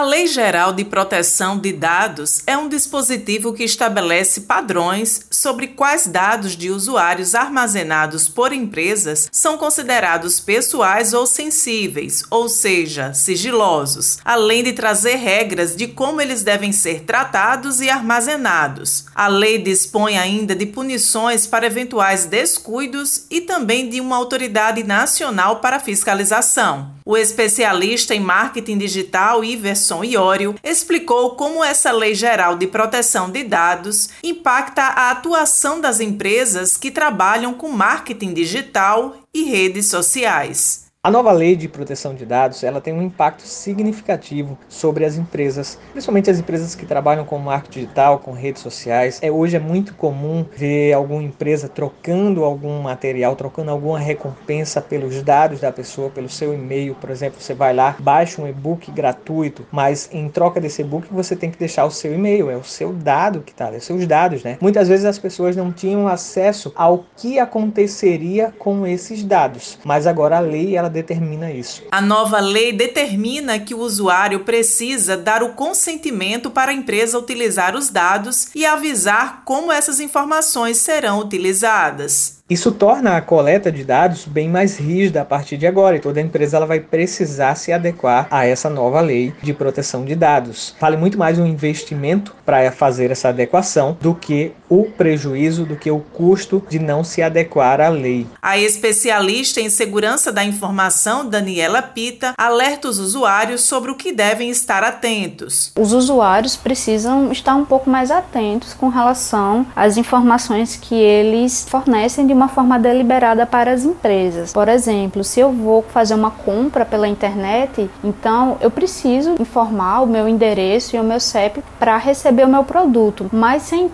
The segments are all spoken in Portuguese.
A Lei Geral de Proteção de Dados é um dispositivo que estabelece padrões sobre quais dados de usuários armazenados por empresas são considerados pessoais ou sensíveis, ou seja, sigilosos, além de trazer regras de como eles devem ser tratados e armazenados. A lei dispõe ainda de punições para eventuais descuidos e também de uma autoridade nacional para fiscalização. O especialista em marketing digital Iverson Iório explicou como essa Lei Geral de Proteção de Dados impacta a atuação das empresas que trabalham com marketing digital e redes sociais. A nova lei de proteção de dados ela tem um impacto significativo sobre as empresas, principalmente as empresas que trabalham com marketing digital, com redes sociais. É, hoje é muito comum ver alguma empresa trocando algum material, trocando alguma recompensa pelos dados da pessoa, pelo seu e-mail. Por exemplo, você vai lá, baixa um e-book gratuito, mas em troca desse e-book você tem que deixar o seu e-mail, é o seu dado que está ali, seus dados, né? Muitas vezes as pessoas não tinham acesso ao que aconteceria com esses dados, mas agora a lei ela determina isso. A nova lei determina que o usuário precisa dar o consentimento para a empresa utilizar os dados e avisar como essas informações serão utilizadas. Isso torna a coleta de dados bem mais rígida a partir de agora e toda empresa ela vai precisar se adequar a essa nova lei de proteção de dados. Vale muito mais um investimento para fazer essa adequação do que o prejuízo, do que o custo de não se adequar à lei. A especialista em segurança da informação, Daniela Pita, alerta os usuários sobre o que devem estar atentos. Os usuários precisam estar um pouco mais atentos com relação às informações que eles fornecem de uma forma deliberada para as empresas. Por exemplo, se eu vou fazer uma compra pela internet, então eu preciso informar o meu endereço e o meu CEP para receber o meu produto. Mas se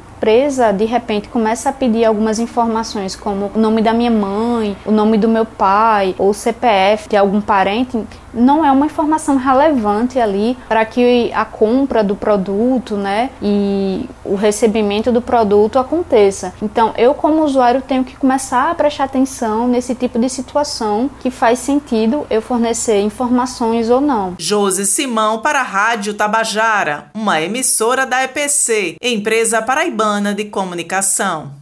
de repente começa a pedir algumas informações como o nome da minha mãe, o nome do meu pai ou CPF de algum parente, não é uma informação relevante ali para que a compra do produto, né, e o recebimento do produto aconteça. Então, eu como usuário tenho que começar a prestar atenção nesse tipo de situação que faz sentido eu fornecer informações ou não. Josi Simão para a Rádio Tabajara, uma emissora da EPC, empresa paraibana de comunicação.